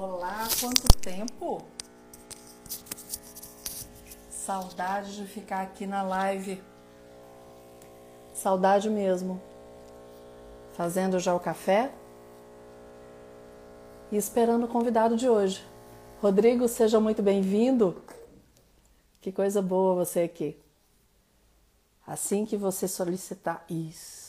Olá, quanto tempo? Saudade de ficar aqui na live. Saudade mesmo. Fazendo já o café e esperando o convidado de hoje. Rodrigo, seja muito bem-vindo. Que coisa boa você aqui. Assim que você solicitar isso.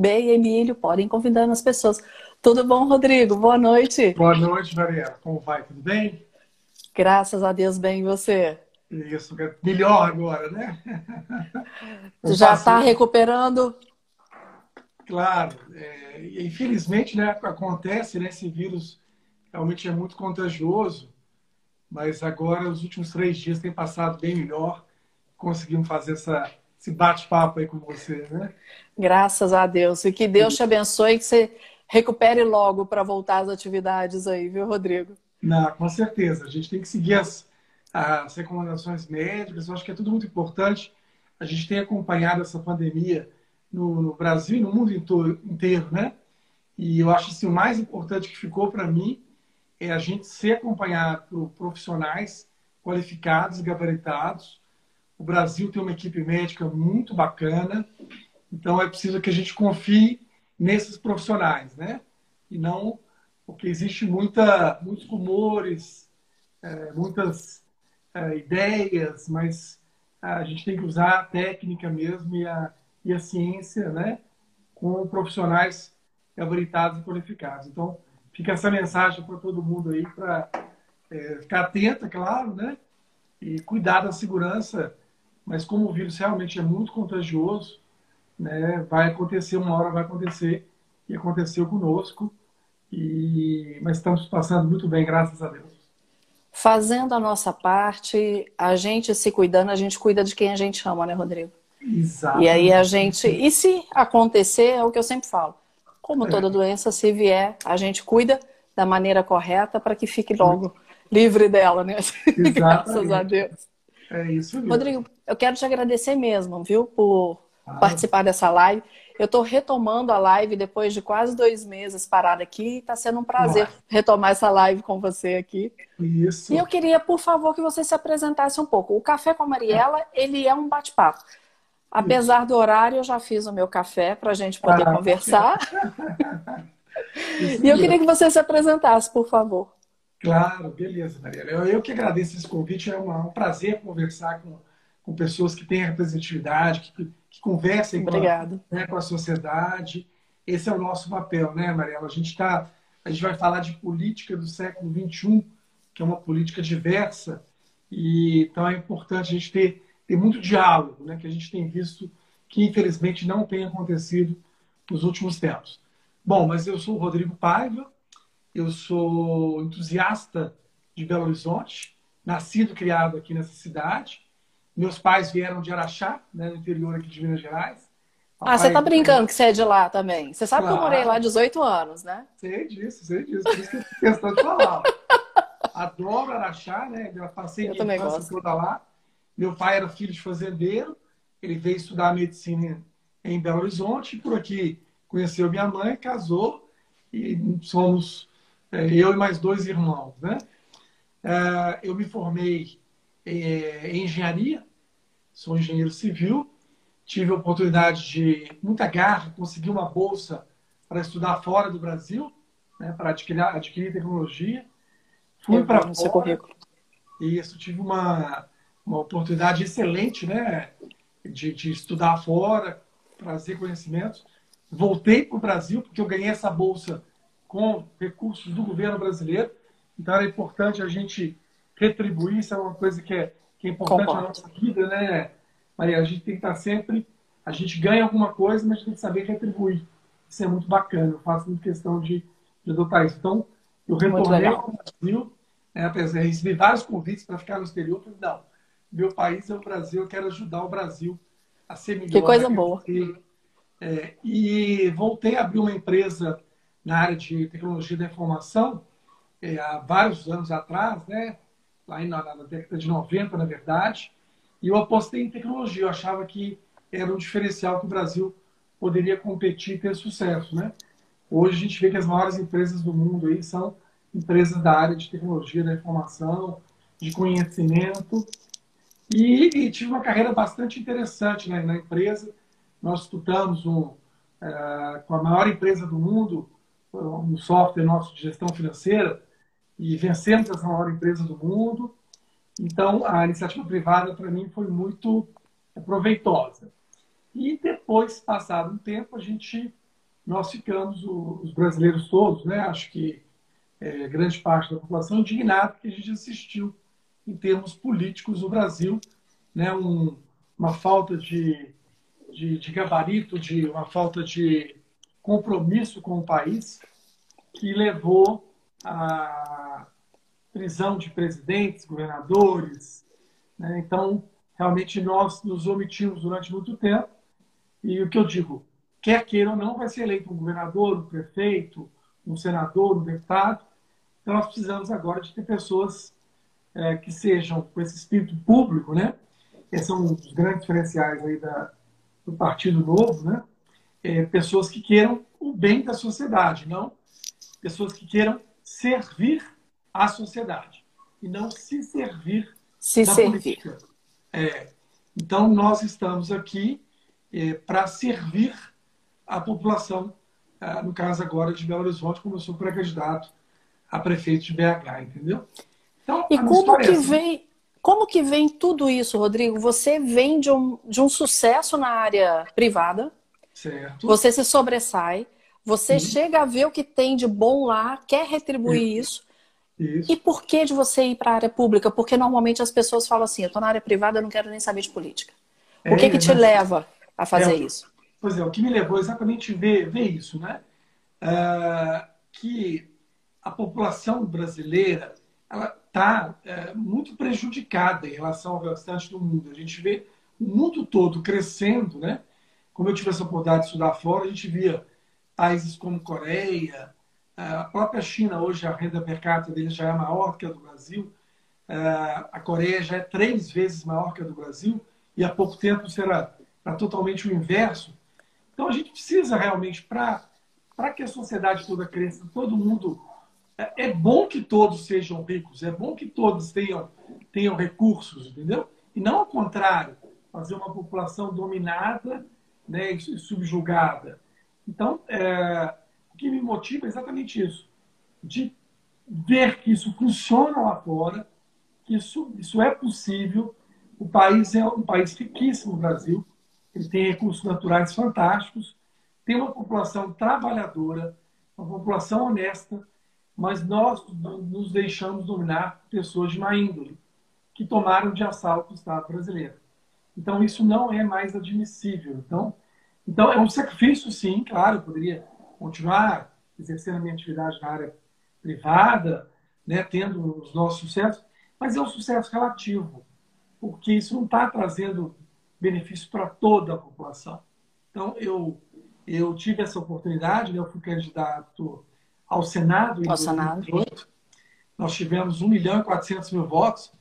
Bem, Emílio, podem convidando as pessoas. Tudo bom, Rodrigo? Boa noite. Boa noite, Mariela. Como vai? Tudo bem? Graças a Deus, bem, e você? Isso, melhor agora, né? Já está recuperando? Claro. É, infelizmente, né, acontece, né, esse vírus realmente é muito contagioso, mas agora, os últimos três dias, tem passado bem melhor. Conseguimos fazer essa, esse bate-papo aí com você, né? Graças a Deus. E que Deus te abençoe e que você recupere logo para voltar às atividades aí, viu, Rodrigo? Não, com certeza. A gente tem que seguir as, as recomendações médicas. Eu acho que é tudo muito importante. A gente tem acompanhado essa pandemia no, no Brasil e no mundo inteiro, né? E eu acho que assim, o mais importante que ficou para mim é a gente ser acompanhado por profissionais qualificados e gabaritados o Brasil tem uma equipe médica muito bacana, então é preciso que a gente confie nesses profissionais, né? E não porque existe muita, muitos rumores, é, muitas é, ideias, mas a gente tem que usar a técnica mesmo e a, e a ciência, né? Com profissionais gabaritados e qualificados. Então, fica essa mensagem para todo mundo aí, para é, ficar atento, é claro, né? E cuidar da segurança mas como o vírus realmente é muito contagioso, né, vai acontecer, uma hora vai acontecer, e aconteceu conosco, e, mas estamos passando muito bem, graças a Deus. Fazendo a nossa parte, a gente se cuidando, a gente cuida de quem a gente ama, né, Rodrigo? Exato. E aí a gente. E se acontecer, é o que eu sempre falo. Como toda é. doença, se vier, a gente cuida da maneira correta para que fique logo livre dela, né? Graças a Deus. É isso mesmo. Rodrigo, eu quero te agradecer mesmo, viu, por ah. participar dessa live. Eu estou retomando a live depois de quase dois meses parada aqui. Está sendo um prazer Nossa. retomar essa live com você aqui. Isso. E eu queria, por favor, que você se apresentasse um pouco. O Café com a Mariela, ele é um bate-papo. Apesar do horário, eu já fiz o meu café para a gente poder ah, conversar. e eu queria que você se apresentasse, por favor. Claro, beleza, Mariela. Eu, eu que agradeço esse convite. É uma, um prazer conversar com, com pessoas que têm representatividade, que, que conversem com a, né, com a, sociedade. Esse é o nosso papel, né, Mariela? A gente tá, a gente vai falar de política do século XXI, que é uma política diversa, e então é importante a gente ter, ter muito diálogo, né, que a gente tem visto que infelizmente não tem acontecido nos últimos tempos. Bom, mas eu sou o Rodrigo Paiva, eu sou entusiasta de Belo Horizonte, nascido e criado aqui nessa cidade. Meus pais vieram de Araxá, né, no interior aqui de Minas Gerais. Papai, ah, você tá brincando que você é de lá também. Você sabe claro. que eu morei lá 18 anos, né? Sei disso, sei disso. Por isso que eu questão de falar. Adoro Araxá, né? Já passei eu minha infância toda lá. Meu pai era filho de fazendeiro. Ele veio estudar medicina em Belo Horizonte. Por aqui conheceu minha mãe, casou. E somos é, eu e mais dois irmãos, né? É, eu me formei é, em engenharia, sou engenheiro civil, tive a oportunidade de muita garra, conseguir uma bolsa para estudar fora do Brasil, né, para adquirir, adquirir tecnologia. Fui para fora. Seu currículo. Isso, tive uma, uma oportunidade excelente, né, de, de estudar fora, trazer conhecimentos. Voltei para o Brasil porque eu ganhei essa bolsa com recursos do governo brasileiro. Então era importante a gente retribuir, isso é uma coisa que é, que é importante Concordo. na nossa vida, né, Maria? A gente tem que estar sempre. A gente ganha alguma coisa, mas a gente tem que saber retribuir. Isso é muito bacana. Eu faço muito questão de, de adotar isso. Então, eu retornei ao Brasil, né, apesar de receber vários convites para ficar no exterior. Falei, não, meu país é o Brasil, eu quero ajudar o Brasil a ser melhor. Que coisa boa. É, e voltei a abrir uma empresa na área de tecnologia da informação, é, há vários anos atrás, né? lá na, na, década de 90, na verdade. E eu apostei em tecnologia. Eu achava que era um diferencial que o Brasil poderia competir e ter sucesso, né? Hoje a gente vê que as maiores empresas do mundo aí são empresas da área de tecnologia da informação, de conhecimento. E, e tive uma carreira bastante interessante né, na empresa. Nós estudamos um, uh, com a maior empresa do mundo, um software nosso de gestão financeira, e vencemos essa maior empresa do mundo. Então, a iniciativa privada, para mim, foi muito proveitosa. E depois, passado um tempo, a gente, nós ficamos, os brasileiros todos, né? acho que é, grande parte da população, indignado que a gente assistiu em termos políticos no Brasil, né? Um, uma falta de, de, de gabarito, de uma falta de compromisso com o país, que levou à prisão de presidentes, governadores. Né? Então, realmente, nós nos omitimos durante muito tempo. E o que eu digo, quer queira ou não, vai ser eleito um governador, um prefeito, um senador, um deputado. Então, nós precisamos agora de ter pessoas é, que sejam com esse espírito público, né? Esses são os grandes diferenciais aí da, do Partido Novo, né? É, pessoas que queiram o bem da sociedade, não pessoas que queiram servir à sociedade e não se servir se da servir. política. É, então, nós estamos aqui é, para servir a população, é, no caso agora de Belo Horizonte, como eu sou pré-candidato a prefeito de BH, entendeu? Então, e como que, é vem, como que vem tudo isso, Rodrigo? Você vem de um, de um sucesso na área privada, certo. você se sobressai, você uhum. chega a ver o que tem de bom lá, quer retribuir isso. isso. E por que de você ir para a área pública? Porque normalmente as pessoas falam assim: eu estou na área privada, eu não quero nem saber de política. O é, que, que te mas... leva a fazer é, isso? Pois é, o que me levou exatamente a ver, ver isso, né? Uh, que a população brasileira ela está é, muito prejudicada em relação ao restante do mundo. A gente vê o mundo todo crescendo, né? Como eu tive essa oportunidade de estudar fora, a gente via países como Coreia, a própria China, hoje a renda per capita deles já é maior que a do Brasil, a Coreia já é três vezes maior que a do Brasil, e há pouco tempo será, totalmente o inverso. Então a gente precisa realmente, para que a sociedade toda cresça, todo mundo. É, é bom que todos sejam ricos, é bom que todos tenham, tenham recursos, entendeu? E não ao contrário, fazer uma população dominada né, subjugada. Então, é, o que me motiva é exatamente isso, de ver que isso funciona lá fora, que isso, isso é possível. O país é um país riquíssimo, o Brasil. Ele tem recursos naturais fantásticos, tem uma população trabalhadora, uma população honesta, mas nós nos deixamos dominar pessoas de má índole, que tomaram de assalto o Estado brasileiro. Então, isso não é mais admissível. Então, então, é um sacrifício, sim, claro, eu poderia continuar exercendo a minha atividade na área privada, né, tendo os nossos sucessos, mas é um sucesso relativo, porque isso não está trazendo benefício para toda a população. Então, eu, eu tive essa oportunidade, né, eu fui candidato ao Senado em ao 2018. Senado. Nós tivemos 1 milhão e 400 mil votos.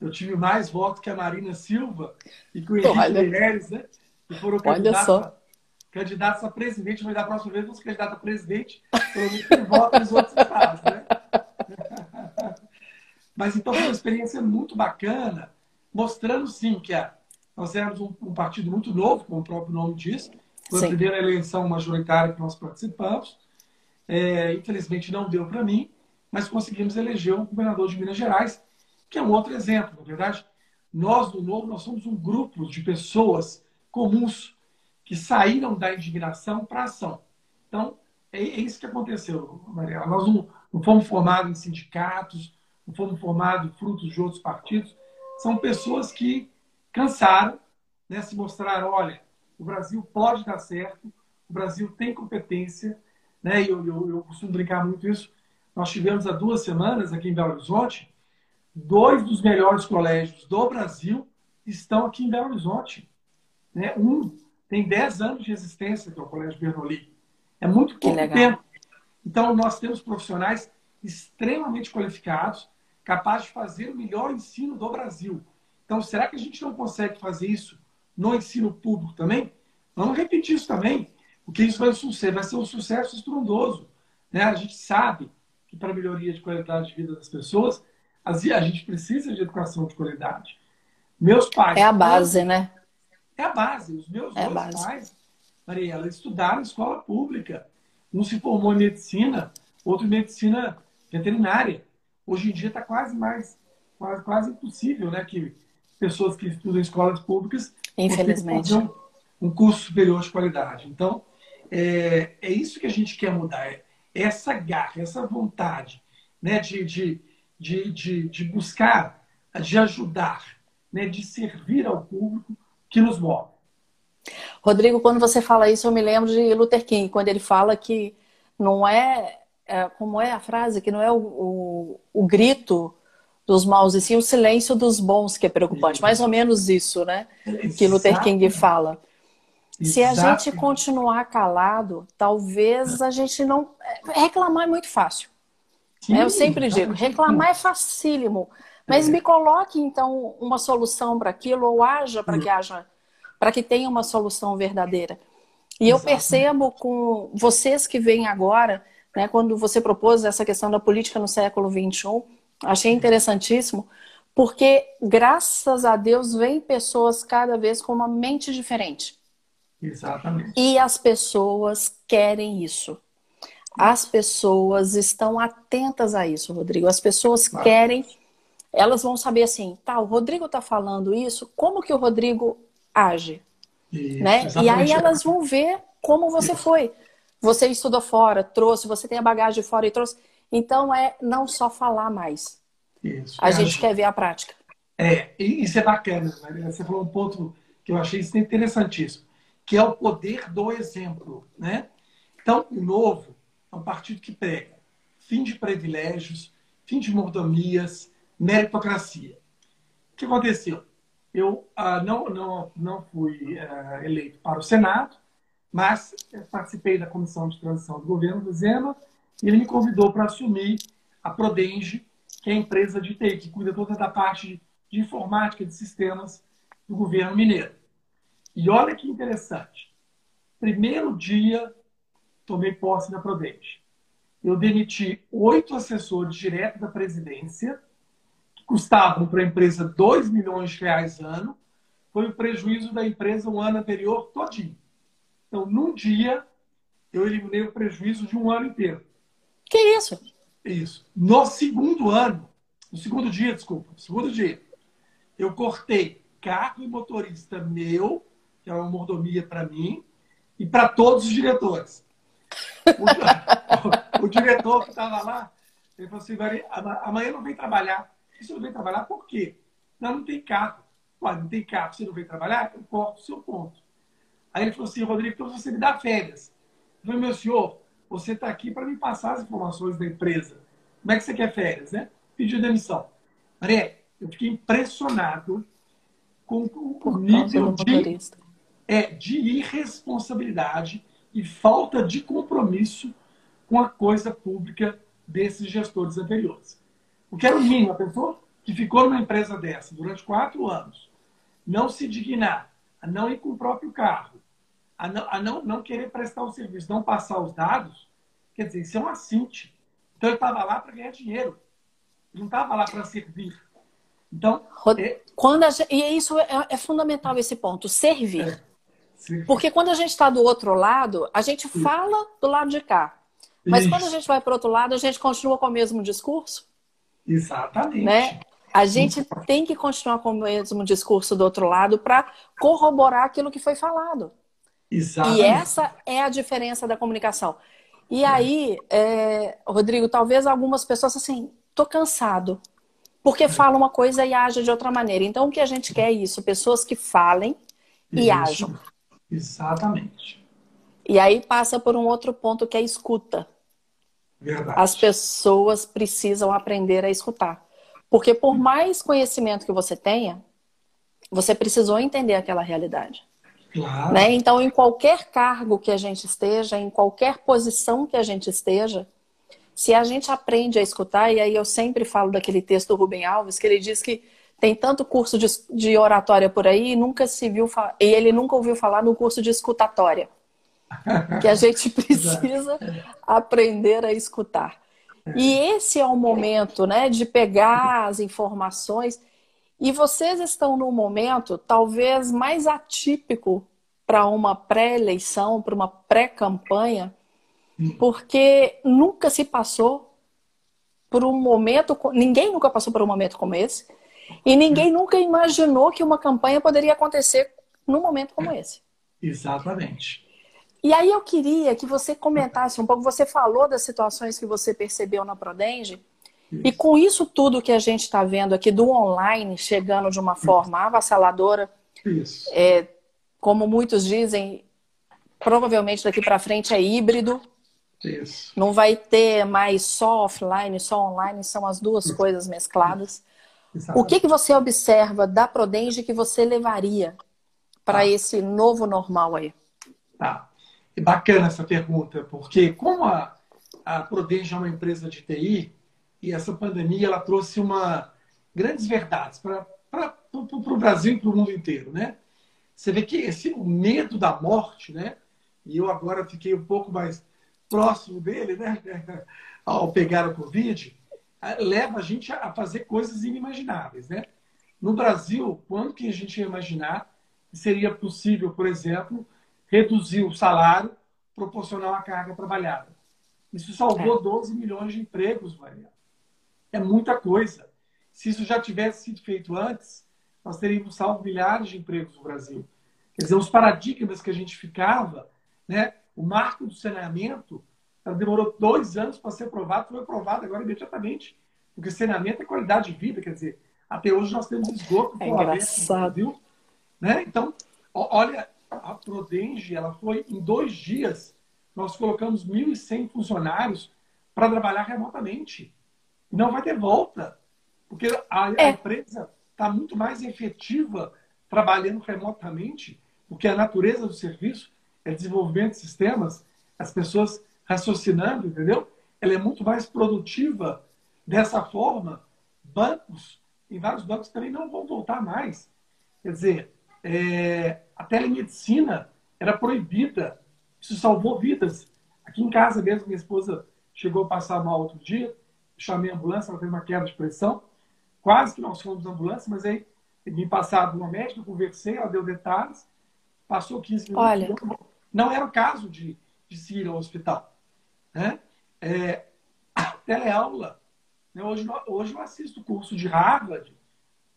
Eu tive mais votos que a Marina Silva e que o Henrique Meirelles, né? Que foram Olha só candidatos a presidente, mas da próxima vez vamos candidato a presidente, pelo menos tem voto nos outros estados, né? mas então foi uma experiência muito bacana, mostrando sim que a, nós éramos um, um, partido muito novo, como o próprio nome diz, foi sim. a primeira eleição majoritária que nós participamos. É, infelizmente não deu para mim, mas conseguimos eleger um governador de Minas Gerais, que é um outro exemplo. Na verdade, nós do Novo, nós somos um grupo de pessoas comuns que saíram da indignação para a ação. Então, é, é, isso que aconteceu, Mariela. Nós não, não fomos formados em sindicatos, não fomos formados frutos de outros partidos. São pessoas que cansaram, né, se mostraram, olha, o Brasil pode dar certo, o Brasil tem competência, né, e eu, eu, eu costumo brincar muito isso. Nós tivemos há duas semanas aqui em Belo Horizonte, dois dos melhores colégios do Brasil estão aqui em Belo Horizonte. Né? Um tem 10 anos de existência, que é o Colégio Bernoulli. É muito pouco tempo. Então, nós temos profissionais extremamente qualificados, capazes de fazer o melhor ensino do Brasil. Então, será que a gente não consegue fazer isso no ensino público também? Vamos repetir isso também, porque isso vai, ser, vai ser um sucesso estrondoso. Né? A gente sabe que para a melhoria de qualidade de vida das pessoas, a gente precisa de educação de qualidade. Meus pais. É a base, né? É a base. Os meus é dois pais, Mariela, estudaram escola pública. Um se formou em medicina, outro em medicina veterinária. Hoje em dia está quase mais, quase, quase impossível, né? Que pessoas que estudam em escolas públicas Infelizmente. Um, um curso superior de qualidade. Então, é, é isso que a gente quer mudar. É essa garra, essa vontade né, de, de, de, de, de buscar, de ajudar, né, de servir ao público que nos move. Rodrigo, quando você fala isso, eu me lembro de Luther King, quando ele fala que não é, é como é a frase, que não é o, o, o, grito dos maus, e sim o silêncio dos bons que é preocupante. Mais ou menos isso, né? Que Luther King fala. Se a gente continuar calado, talvez a gente não. Reclamar é muito fácil. Sim, eu sempre digo, reclamar é facílimo. Mas me coloque, então, uma solução para aquilo, ou haja para que haja, para que tenha uma solução verdadeira. E eu percebo com vocês que vêm agora, né, quando você propôs essa questão da política no século XXI, achei interessantíssimo, porque graças a Deus vem pessoas cada vez com uma mente diferente. Exatamente. E as pessoas querem isso. As pessoas estão atentas a isso, Rodrigo. As pessoas claro. querem, elas vão saber assim, tá, o Rodrigo está falando isso, como que o Rodrigo age? Isso, né? E aí elas vão ver como você isso. foi. Você estudou fora, trouxe, você tem a bagagem fora e trouxe. Então é não só falar mais. Isso. A é, gente quer ver a prática. É, isso é bacana, né? Você falou um ponto que eu achei interessantíssimo, que é o poder do exemplo, né? Então, o novo é um partido que prega fim de privilégios, fim de mordomias, meritocracia. O que aconteceu? Eu ah, não, não, não fui ah, eleito para o Senado, mas participei da comissão de transição do governo do Zema e ele me convidou para assumir a Prodenge, que é a empresa de TI, que cuida toda da parte de informática de sistemas do governo mineiro. E olha que interessante. Primeiro dia tomei posse da Prodente. Eu demiti oito assessores direto da presidência, custavam para a empresa 2 milhões de reais ano. Foi o prejuízo da empresa o ano anterior todinho. Então, num dia, eu eliminei o prejuízo de um ano inteiro. Que isso? Isso. No segundo ano, no segundo dia, desculpa, no segundo dia, eu cortei carro e motorista meu, que é uma mordomia para mim, e para todos os diretores. O, o diretor que estava lá, ele falou assim, amanhã não vem trabalhar. Você não vem trabalhar por quê? Não, não tem carro. Ué, não tem carro, você não vem trabalhar? Eu corto o seu ponto. Aí ele falou assim, Rodrigo, então você me dá férias. Eu falei, meu senhor, você está aqui para me passar as informações da empresa. Como é que você quer férias, né? Pediu demissão. Maria, eu fiquei impressionado com o nível de, é, de irresponsabilidade e falta de compromisso com a coisa pública desses gestores anteriores. O que era o mínimo, a pessoa que ficou numa empresa dessa durante quatro anos, não se dignar a não ir com o próprio carro, a não, a não, não querer prestar o serviço, não passar os dados, quer dizer, isso é um assinte. Então ele estava lá para ganhar dinheiro, não estava lá para servir. Então, é... quando gente, e isso é, é, fundamental esse ponto, servir. É. Porque quando a gente está do outro lado, a gente fala do lado de cá. Mas Isso. quando a gente vai para o outro lado, a gente continua com o mesmo discurso. Exatamente. Né? A gente tem que continuar com o mesmo discurso do outro lado para corroborar aquilo que foi falado. Exatamente. E essa é a diferença da comunicação. E aí, é, Rodrigo, talvez algumas pessoas assim, tô cansado. Porque é. fala uma coisa e age de outra maneira. Então, o que a gente quer é isso: pessoas que falem e isso. ajam. Exatamente. E aí passa por um outro ponto que é a escuta. Verdade. As pessoas precisam aprender a escutar. Porque por mais conhecimento que você tenha, você precisou entender aquela realidade. Claro. Né? Então, em qualquer cargo que a gente esteja, em qualquer posição que a gente esteja, se a gente aprende a escutar, e aí eu sempre falo daquele texto do Rubem Alves, que ele diz que tem tanto curso de, de oratória por aí e nunca se viu e ele nunca ouviu falar no curso de escutatória. Que a gente precisa aprender a escutar. E esse é o momento, né, de pegar as informações. E vocês estão num momento talvez mais atípico para uma pré-eleição, para uma pré-campanha, porque nunca se passou por um momento, ninguém nunca passou por um momento como esse, e ninguém nunca imaginou que uma campanha poderia acontecer num momento como esse. Exatamente. E aí eu queria que você comentasse um pouco, você falou das situações que você percebeu na Prodenge, isso. e com isso tudo que a gente está vendo aqui do online chegando de uma forma isso. avassaladora, isso. É, como muitos dizem, provavelmente daqui para frente é híbrido. Isso. Não vai ter mais só offline, só online, são as duas Isso. coisas mescladas. O que, que você observa da Prodenge que você levaria para ah. esse novo normal aí? Tá. Bacana essa pergunta, porque como a, a Prodenge é uma empresa de TI, e essa pandemia ela trouxe uma grandes verdades para o Brasil e para o mundo inteiro, né? Você vê que esse medo da morte, né? E eu agora fiquei um pouco mais próximo dele, né? Ao pegar o Covid, leva a gente a fazer coisas inimagináveis, né? No Brasil, quando que a gente ia imaginar que seria possível, por exemplo, reduzir o salário proporcional à carga trabalhada? Isso salvou é. 12 milhões de empregos, Maria. É muita coisa. Se isso já tivesse sido feito antes, nós teríamos salvo milhares de empregos no Brasil. Quer dizer, os paradigmas que a gente ficava, né? O marco do saneamento ela demorou dois anos para ser aprovado, foi aprovado agora imediatamente. Porque saneamento é qualidade de vida, quer dizer, até hoje nós temos esgoto. É engraçado. Viu? Né? Então, olha, a Prodenge, ela foi em dois dias, nós colocamos 1.100 funcionários para trabalhar remotamente. Não vai ter volta, porque a, é. a empresa está muito mais efetiva trabalhando remotamente, porque a natureza do serviço é desenvolvimento de sistemas, as pessoas raciocinando, entendeu? Ela é muito mais produtiva dessa forma. Bancos, em vários bancos também não vão voltar mais. Quer dizer, é, a telemedicina era proibida. Isso salvou vidas. Aqui em casa mesmo, minha esposa chegou a passar mal outro dia. Chamei a ambulância, ela teve uma queda de pressão. Quase que nós fomos na ambulância, mas aí me passaram uma médica, conversei, ela deu detalhes. Passou 15 minutos. Olha. Não era o caso de, de se ir ao hospital. Né? É, teleaula. Né? Hoje, hoje eu assisto o curso de Harvard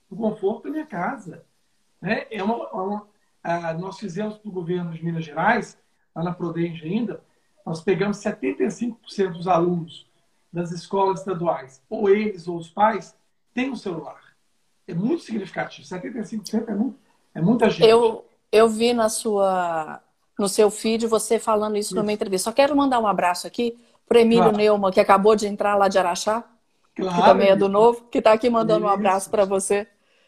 no conforto da minha casa. Né? É uma, é uma a, nós fizemos para o governo de Minas Gerais, lá na Prodenge ainda, nós pegamos 75% dos alunos das escolas estaduais, ou eles ou os pais, têm um celular. É muito significativo. 75% é, muito, é muita gente. Eu, eu vi na sua no seu feed você falando isso, isso. numa entrevista. Só quero mandar um abraço aqui para Emílio claro. Neumann, que acabou de entrar lá de Araxá, claro, que também é do Novo, que está aqui mandando isso. um abraço para você.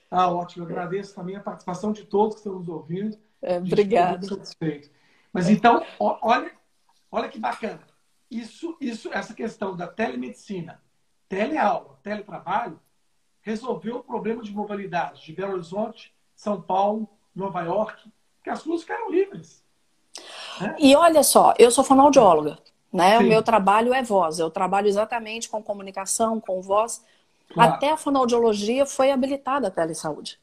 Ah, ótimo. Eu agradeço também a participação de todos que estão nos ouvindo. É, obrigado. satisfeito. Mas então, olha, olha que bacana. Isso, isso, essa questão da telemedicina, teleaula, teletrabalho, resolveu o problema de mobilidade de Belo Horizonte, São Paulo, Nova York, que as ruas ficaram livres. E olha só, eu sou fonoaudióloga, né? Sim. O meu trabalho é voz. Eu trabalho exatamente com comunicação, com voz. Claro. Até a fonoaudiologia foi habilitada a telesaúde.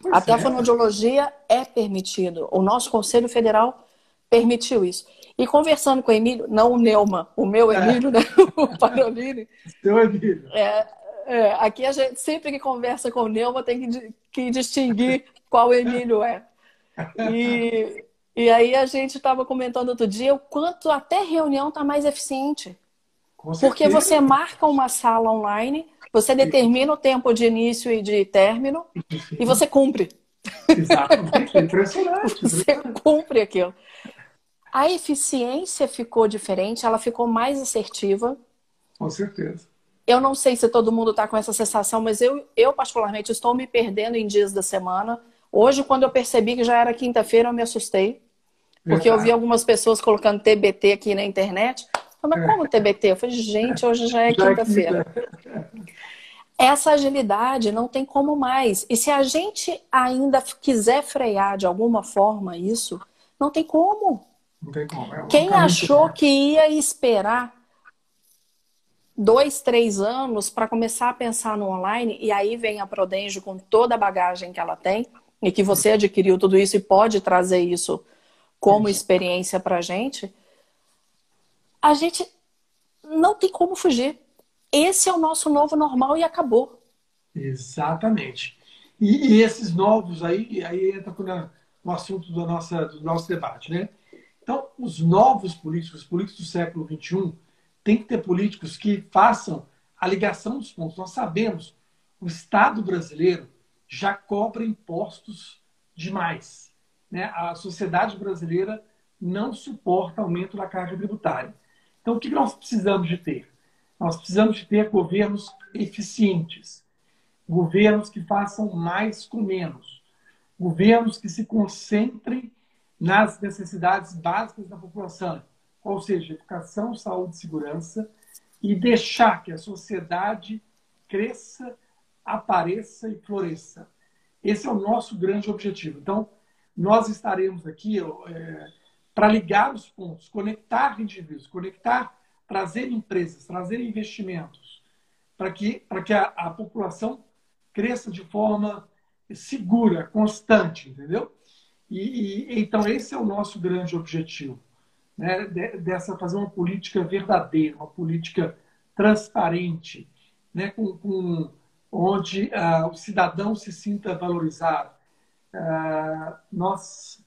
Pois Até é. a fonoaudiologia é permitido. O nosso Conselho Federal permitiu isso. E conversando com o Emílio, não o Neuma, o meu é. Emílio, é. né? o Parolini. Seu Emílio. É, é, aqui a gente, sempre que conversa com o Neuma, tem que, que distinguir qual Emílio é. E, e aí a gente estava comentando outro dia o quanto até reunião está mais eficiente. Porque você marca uma sala online, você determina o tempo de início e de término e você cumpre. Exatamente, impressionante. Você cumpre aquilo. A eficiência ficou diferente, ela ficou mais assertiva. Com certeza. Eu não sei se todo mundo está com essa sensação, mas eu, eu, particularmente, estou me perdendo em dias da semana. Hoje, quando eu percebi que já era quinta-feira, eu me assustei. Porque eu vi algumas pessoas colocando TBT aqui na internet. Mas é. como TBT? Eu falei, gente, hoje já é, é quinta-feira. Essa agilidade não tem como mais. E se a gente ainda quiser frear de alguma forma isso, não tem como. Não tem como. É Quem achou que ia esperar dois, três anos para começar a pensar no online, e aí vem a Prodenjo com toda a bagagem que ela tem, e que você adquiriu tudo isso e pode trazer isso como experiência para a gente, a gente não tem como fugir. Esse é o nosso novo normal e acabou. Exatamente. E, e esses novos aí, aí entra no assunto do, nossa, do nosso debate, né? Então, os novos políticos, os políticos do século XXI, tem que ter políticos que façam a ligação dos pontos. Nós sabemos, o Estado brasileiro já cobra impostos demais. Né? A sociedade brasileira não suporta aumento da carga tributária. Então, o que nós precisamos de ter? Nós precisamos ter governos eficientes, governos que façam mais com menos, governos que se concentrem nas necessidades básicas da população, ou seja, educação, saúde e segurança, e deixar que a sociedade cresça apareça e floresça. Esse é o nosso grande objetivo. Então, nós estaremos aqui é, para ligar os pontos, conectar indivíduos, conectar, trazer empresas, trazer investimentos, para que, para que a, a população cresça de forma segura, constante, entendeu? E, e, então esse é o nosso grande objetivo, né? dessa fazer uma política verdadeira, uma política transparente, né? com, com onde uh, o cidadão se sinta valorizado. Uh, nós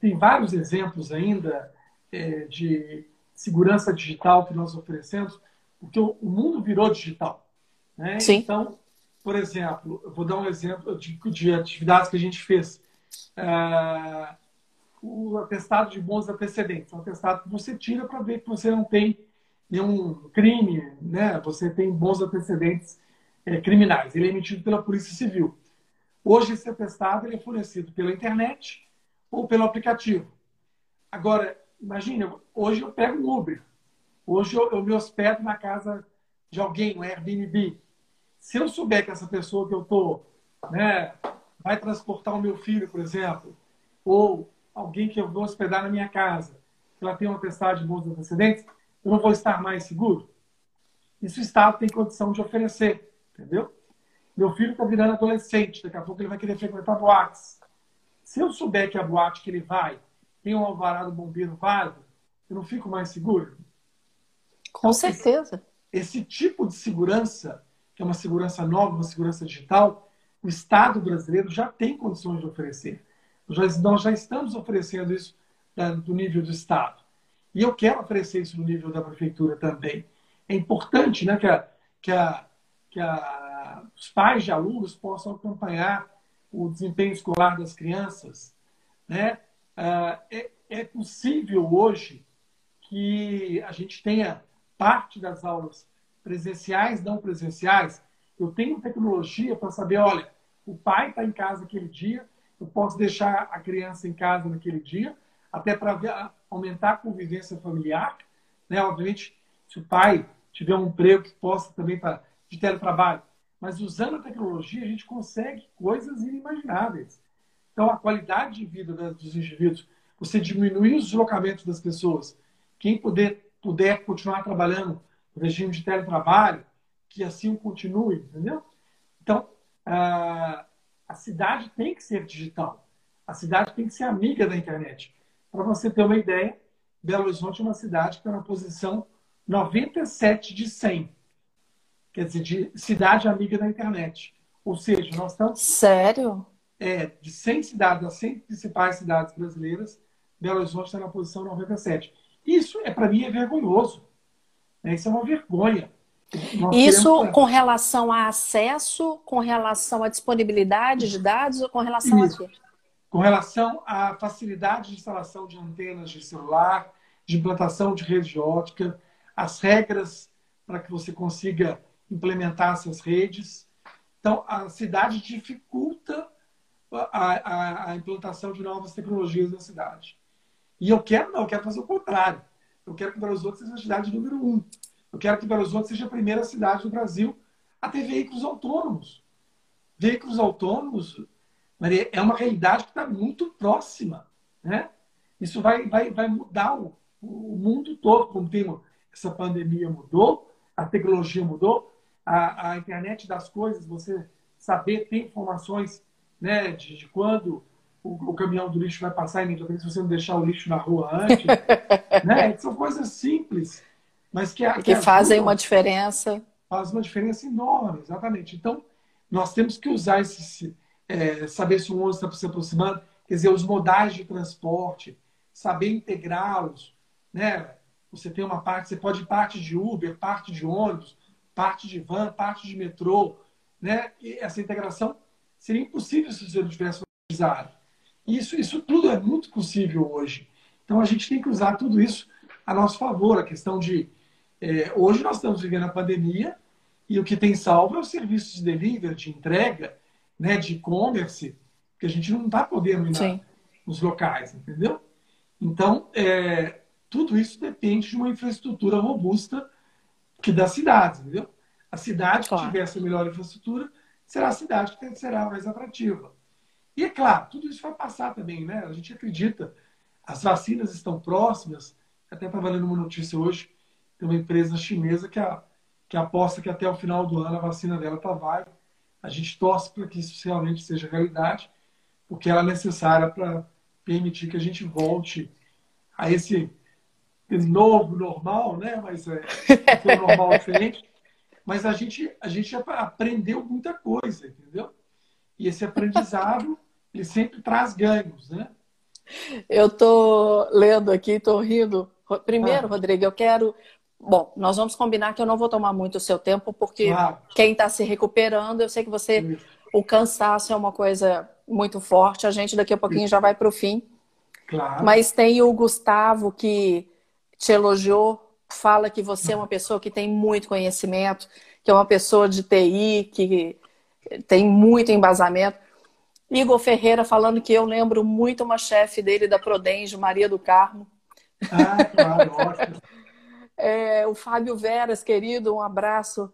tem vários exemplos ainda é, de segurança digital que nós oferecemos, porque o, mundo virou digital. Né? Sim. Então, por exemplo, eu vou dar um exemplo de, de atividades que a gente fez. Uh, o atestado de bons antecedentes, um atestado que você tira para ver que você não tem nenhum crime, né? Você tem bons antecedentes é, criminais. Ele é emitido pela Polícia Civil. Hoje, esse atestado ele é fornecido pela internet ou pelo aplicativo. Agora, imagine, hoje eu pego um Uber. Hoje eu, eu me hospedo na casa de alguém, um Airbnb. Se eu souber que essa pessoa que eu estou né, vai transportar o meu filho, por exemplo, ou alguém que eu vou hospedar na minha casa, que ela tem um atestado de bons antecedentes, eu não vou estar mais seguro? Isso o Estado tem condição de oferecer. Entendeu? Meu filho está virando adolescente, daqui a pouco ele vai querer frequentar boates. Se eu souber que a boate que ele vai tem um alvará do bombeiro válido, eu não fico mais seguro? Com então, certeza. Esse, esse tipo de segurança, que é uma segurança nova, uma segurança digital, o Estado brasileiro já tem condições de oferecer. Nós já, nós já estamos oferecendo isso da, do nível do Estado. E eu quero oferecer isso no nível da prefeitura também. É importante né, que, a, que a, que a, os pais de alunos possam acompanhar o desempenho escolar das crianças. Né? Ah, é, é possível hoje que a gente tenha parte das aulas presenciais, não presenciais. Eu tenho tecnologia para saber, olha, o pai está em casa aquele dia, eu posso deixar a criança em casa naquele dia, até para aumentar a convivência familiar. Né? Obviamente, se o pai tiver um emprego que possa também para de teletrabalho. Mas usando a tecnologia, a gente consegue coisas inimagináveis. Então, a qualidade de vida dos indivíduos, você diminuir os deslocamentos das pessoas, quem puder, puder continuar trabalhando no regime de teletrabalho, que assim continue, entendeu? Então, a, a cidade tem que ser digital. A cidade tem que ser amiga da internet. Para você ter uma ideia, Belo Horizonte é uma cidade que está na posição 97 de 100 quer dizer, de cidade amiga da internet. Ou seja, nós estamos. Sério? É, de 100 cidades, das 100 principais cidades brasileiras, Belo Horizonte está na posição 97. Isso, é para mim, é vergonhoso. Né? Isso é uma vergonha. Nós Isso queremos... com relação a acesso, com relação à disponibilidade de dados ou com relação Isso. a quê? Com relação à facilidade de instalação de antenas de celular, de implantação de rede ótica, as regras para que você consiga implementar essas redes. Então, a cidade dificulta a, a, a, implantação de novas tecnologias na cidade. E eu quero, não, eu quero fazer o contrário. Eu quero que Belo Horizonte seja a cidade número um. Eu quero que Belo Horizonte seja a primeira cidade do Brasil ter veículos autônomos. Veículos autônomos Maria, é uma realidade que está muito próxima. Né? Isso vai, vai, vai mudar o, o mundo todo, como tem essa pandemia mudou, a tecnologia mudou, a, a internet das coisas, você saber ter informações né, de, de quando o, o, caminhão do lixo vai passar imediatamente se você não deixar o lixo na rua antes. né? São coisas simples, mas que, que, que fazem uma diferença. Faz uma diferença enorme, exatamente. Então, nós temos que usar esse, é, saber se o ônibus está se aproximando, quer dizer, os modais de transporte, saber integrá-los, né? Você tem uma parte, você pode ir parte de Uber, parte de ônibus, parte de van, parte de metrô, né? E essa integração seria impossível se você não tivesse utilizado. Isso, isso tudo é muito possível hoje. Então a gente tem que usar tudo isso a nosso favor. A questão de é, hoje nós estamos vivendo a pandemia e o que tem salvo é o serviço de delivery, de entrega, né, de e-commerce, que a gente não está podendo ir na, nos locais, entendeu? Então, é, tudo isso depende de uma infraestrutura robusta que das cidades, entendeu? A cidade claro. que tivesse a melhor infraestrutura será a cidade que será mais atrativa. E é claro, tudo isso vai passar também, né? A gente acredita. As vacinas estão próximas. Até estava lendo uma notícia hoje, tem uma empresa chinesa que, a, que aposta que até o final do ano a vacina dela está válida. A gente torce para que isso realmente seja realidade, porque ela é necessária para permitir que a gente volte a esse novo normal, né? Mas é, é um normal diferente. Mas a gente, a gente aprendeu muita coisa, entendeu? E esse aprendizado, ele sempre traz ganhos, né? Eu estou lendo aqui, estou rindo. Primeiro, ah. Rodrigo, eu quero. Bom, nós vamos combinar que eu não vou tomar muito o seu tempo, porque claro. quem está se recuperando, eu sei que você. Isso. O cansaço é uma coisa muito forte, a gente daqui a pouquinho Isso. já vai para o fim. Claro. Mas tem o Gustavo que te elogiou, fala que você é uma pessoa que tem muito conhecimento, que é uma pessoa de TI, que tem muito embasamento. Igor Ferreira falando que eu lembro muito uma chefe dele da Prodenge, Maria do Carmo. Ah, claro, ótimo. É, o Fábio Veras, querido, um abraço.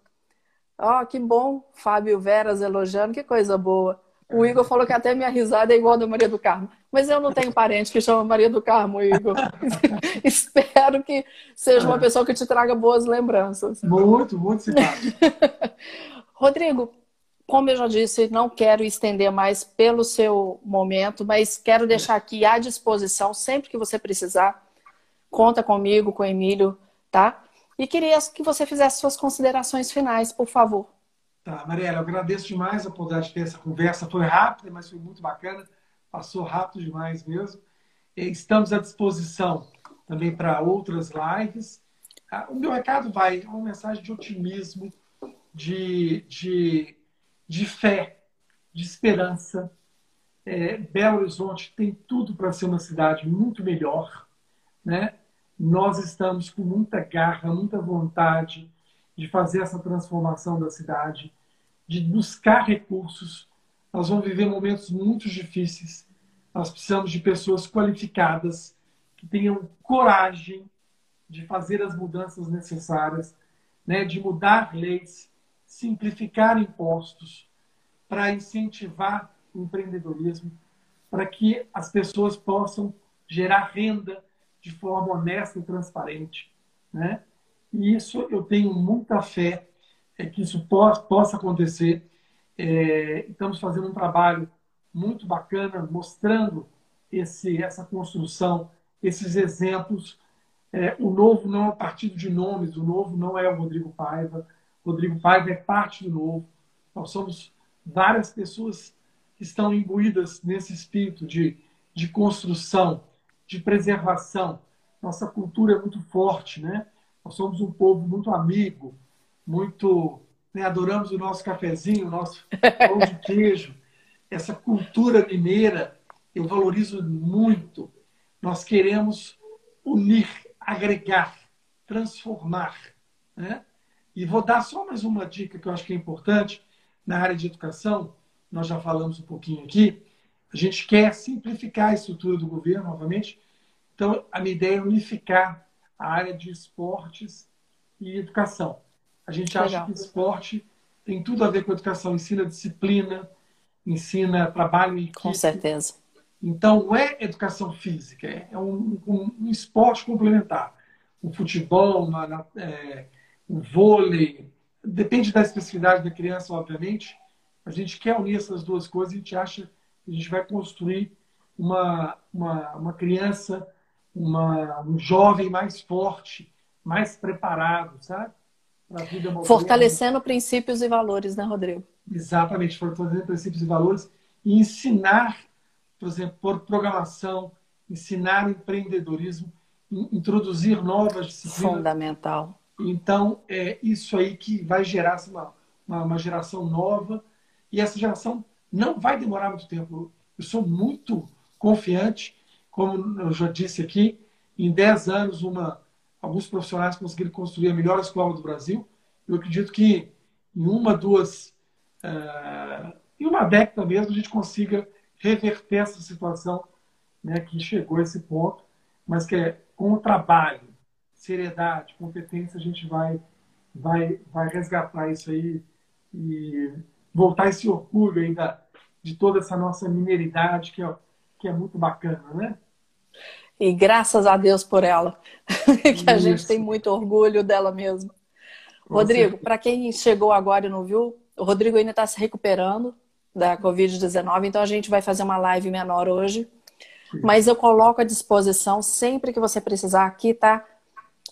Ó, oh, que bom, Fábio Veras elogiando, que coisa boa. O Igor falou que até minha risada é igual a da Maria do Carmo. Mas eu não tenho parente que chama Maria do Carmo, Igor. Espero que seja uma pessoa que te traga boas lembranças. Muito, muito simpático. Rodrigo, como eu já disse, não quero estender mais pelo seu momento, mas quero deixar aqui à disposição sempre que você precisar. Conta comigo, com o Emílio, tá? E queria que você fizesse suas considerações finais, por favor. Tá, Mariela, eu agradeço demais a oportunidade de ter essa conversa. Foi rápida, mas foi muito bacana. Passou rápido demais mesmo. Estamos à disposição também para outras lives. Ah, o meu recado vai, é uma mensagem de otimismo, de, de, de fé, de esperança. É, Belo Horizonte tem tudo para ser uma cidade muito melhor. Né? Nós estamos com muita garra, muita vontade de fazer essa transformação da cidade, de buscar recursos. Nós vamos viver momentos muito difíceis. Nós precisamos de pessoas qualificadas, que tenham coragem de fazer as mudanças necessárias, né, de mudar leis, simplificar impostos, para incentivar o empreendedorismo, para que as pessoas possam gerar renda de forma honesta e transparente. Né? E isso eu tenho muita fé é que isso possa acontecer. É, estamos fazendo um trabalho muito bacana, mostrando esse, essa construção, esses exemplos. É, o novo não é um partido de nomes, o novo não é o Rodrigo Paiva. Rodrigo Paiva é parte do novo. Nós somos várias pessoas que estão imbuídas nesse espírito de, de construção, de preservação. Nossa cultura é muito forte, né? Nós somos um povo muito amigo, muito. Né, adoramos o nosso cafezinho, o nosso pão de queijo. Essa cultura mineira eu valorizo muito. Nós queremos unir, agregar, transformar. Né? E vou dar só mais uma dica que eu acho que é importante na área de educação. Nós já falamos um pouquinho aqui. A gente quer simplificar a estrutura do governo, novamente. Então, a minha ideia é unificar a área de esportes e educação. A gente acha Legal. que esporte tem tudo a ver com educação, ensina disciplina, ensina trabalho em equipe. Com certeza. Então, não é educação física, é um, um, um esporte complementar. O futebol, uma, é, o vôlei, depende da especificidade da criança, obviamente. A gente quer unir essas duas coisas e a gente acha que a gente vai construir uma, uma, uma criança, uma, um jovem mais forte, mais preparado, sabe? Para a vida moderna. Fortalecendo princípios e valores, né, Rodrigo? Exatamente, fortalecendo princípios e valores e ensinar, por exemplo, por programação, ensinar empreendedorismo, introduzir novas disciplinas. Fundamental. Então, é isso aí que vai gerar uma, uma, uma geração nova e essa geração não vai demorar muito tempo. Eu sou muito confiante, como eu já disse aqui, em 10 anos uma, alguns profissionais conseguiram construir a melhor escola do Brasil. Eu acredito que em uma, duas, uh, em uma década mesmo, a gente consiga reverter essa situação né, que chegou a esse ponto, mas que é com o trabalho, seriedade, competência, a gente vai, vai, vai resgatar isso aí e voltar esse orgulho ainda de toda essa nossa mineridade, que é, que é muito bacana, né? E graças a Deus por ela, que a gente tem muito orgulho dela mesmo. Rodrigo, para quem chegou agora e não viu, o Rodrigo ainda está se recuperando da Covid-19, então a gente vai fazer uma live menor hoje. Mas eu coloco à disposição sempre que você precisar. Aqui está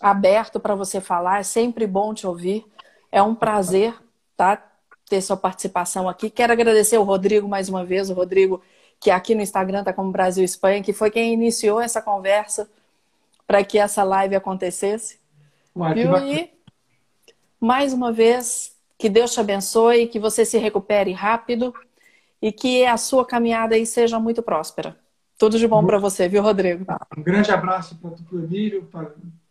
aberto para você falar, é sempre bom te ouvir. É um prazer, tá? Ter sua participação aqui. Quero agradecer o Rodrigo mais uma vez, o Rodrigo que aqui no Instagram está como Brasil Espanha, que foi quem iniciou essa conversa para que essa live acontecesse. Uai, Viu? E mais uma vez, que Deus te abençoe, que você se recupere rápido e que a sua caminhada aí seja muito próspera. Tudo de bom para você, viu, Rodrigo? Tá, um grande abraço para o Emílio.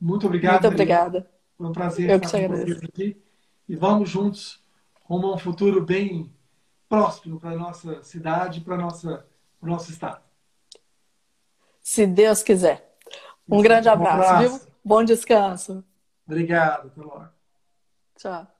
Muito obrigado. Muito obrigada. Foi um prazer Eu estar com vocês aqui. E vamos juntos rumo a um futuro bem próspero para a nossa cidade, para nossa o nosso estado. Se Deus quiser. Um grande abraço, um abraço, viu? Bom descanso. Obrigado. Até logo. Tchau.